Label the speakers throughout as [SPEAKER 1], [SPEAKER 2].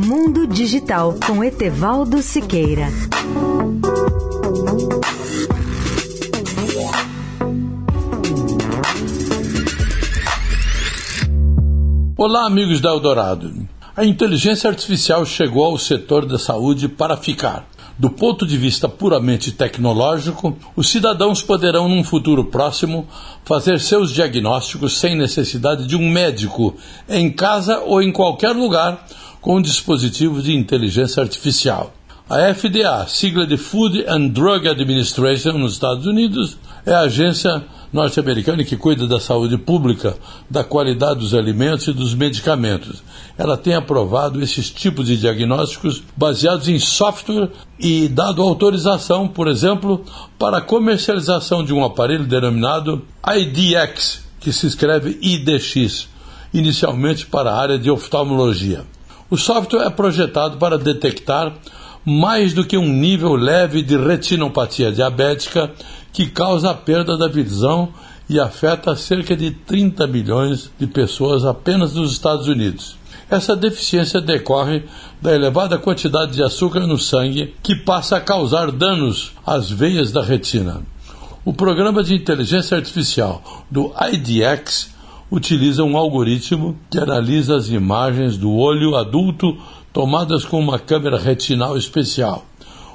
[SPEAKER 1] Mundo Digital com Etevaldo Siqueira.
[SPEAKER 2] Olá, amigos da Eldorado. A inteligência artificial chegou ao setor da saúde para ficar. Do ponto de vista puramente tecnológico, os cidadãos poderão, num futuro próximo, fazer seus diagnósticos sem necessidade de um médico, em casa ou em qualquer lugar, com um dispositivo de inteligência artificial. A FDA, sigla de Food and Drug Administration nos Estados Unidos, é a agência norte-americana que cuida da saúde pública, da qualidade dos alimentos e dos medicamentos. Ela tem aprovado esses tipos de diagnósticos baseados em software e dado autorização, por exemplo, para a comercialização de um aparelho denominado IDX, que se escreve IDX, inicialmente para a área de oftalmologia. O software é projetado para detectar mais do que um nível leve de retinopatia diabética que causa a perda da visão e afeta cerca de 30 milhões de pessoas apenas nos Estados Unidos. Essa deficiência decorre da elevada quantidade de açúcar no sangue que passa a causar danos às veias da retina. O programa de inteligência artificial do IDX utiliza um algoritmo que analisa as imagens do olho adulto tomadas com uma câmera retinal especial.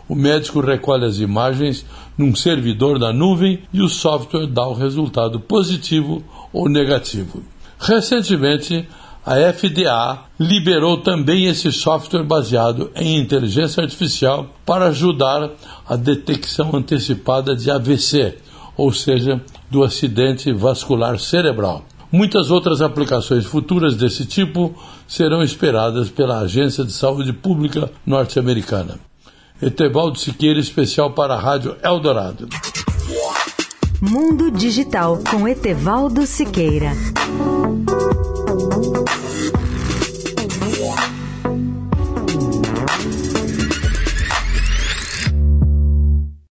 [SPEAKER 2] O médico recolhe as imagens num servidor da nuvem e o software dá o resultado positivo ou negativo. Recentemente, a FDA liberou também esse software baseado em inteligência artificial para ajudar a detecção antecipada de AVC, ou seja, do acidente vascular cerebral. Muitas outras aplicações futuras desse tipo serão esperadas pela Agência de Saúde Pública norte-americana. Etevaldo Siqueira, especial para a Rádio Eldorado.
[SPEAKER 1] Mundo Digital com Etevaldo Siqueira.